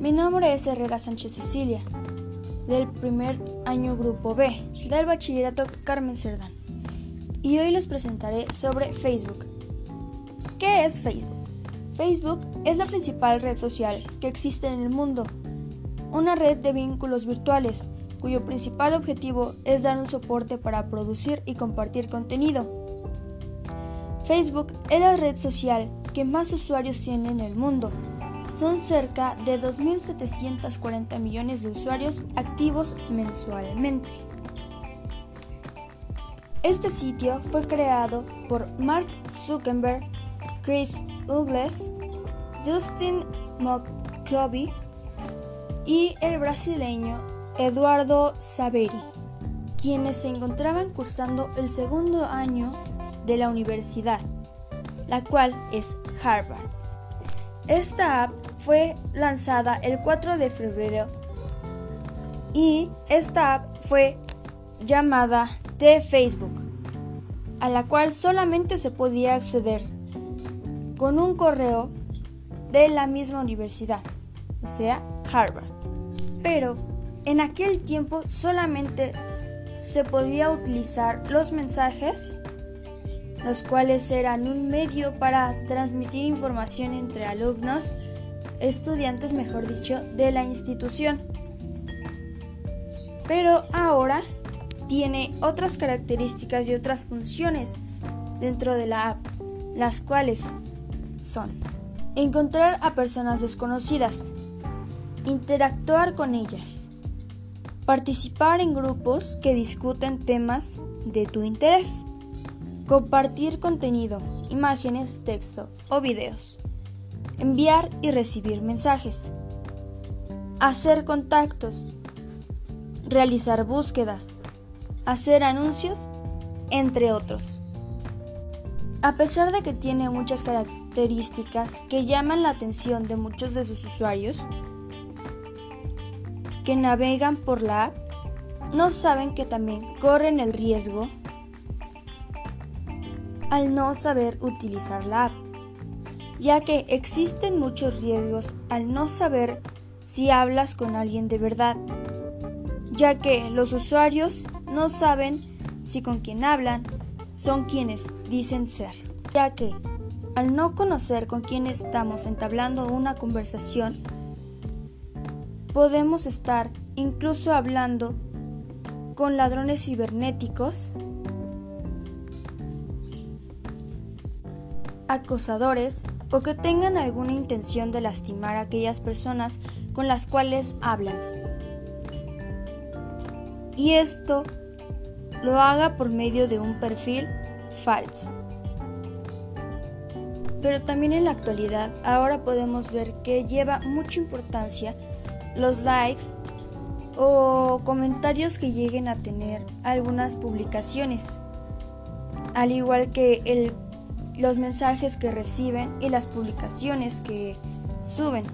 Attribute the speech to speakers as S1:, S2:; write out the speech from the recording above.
S1: Mi nombre es Herrera Sánchez Cecilia, del primer año Grupo B, del Bachillerato Carmen Cerdán. Y hoy les presentaré sobre Facebook. ¿Qué es Facebook? Facebook es la principal red social que existe en el mundo, una red de vínculos virtuales cuyo principal objetivo es dar un soporte para producir y compartir contenido. Facebook es la red social que más usuarios tiene en el mundo son cerca de 2.740 millones de usuarios activos mensualmente. Este sitio fue creado por Mark Zuckerberg, Chris Ugles, Justin McCovey y el brasileño Eduardo Saveri, quienes se encontraban cursando el segundo año de la universidad, la cual es Harvard. Esta app fue lanzada el 4 de febrero y esta app fue llamada de Facebook, a la cual solamente se podía acceder con un correo de la misma universidad, o sea, Harvard. Pero en aquel tiempo solamente se podía utilizar los mensajes los cuales eran un medio para transmitir información entre alumnos, estudiantes mejor dicho, de la institución. Pero ahora tiene otras características y otras funciones dentro de la app, las cuales son encontrar a personas desconocidas, interactuar con ellas, participar en grupos que discuten temas de tu interés, compartir contenido, imágenes, texto o videos, enviar y recibir mensajes, hacer contactos, realizar búsquedas, hacer anuncios, entre otros. A pesar de que tiene muchas características que llaman la atención de muchos de sus usuarios que navegan por la app, no saben que también corren el riesgo al no saber utilizar la app, ya que existen muchos riesgos al no saber si hablas con alguien de verdad, ya que los usuarios no saben si con quien hablan son quienes dicen ser, ya que al no conocer con quién estamos entablando una conversación, podemos estar incluso hablando con ladrones cibernéticos acosadores o que tengan alguna intención de lastimar a aquellas personas con las cuales hablan. Y esto lo haga por medio de un perfil falso. Pero también en la actualidad ahora podemos ver que lleva mucha importancia los likes o comentarios que lleguen a tener algunas publicaciones, al igual que el los mensajes que reciben y las publicaciones que suben.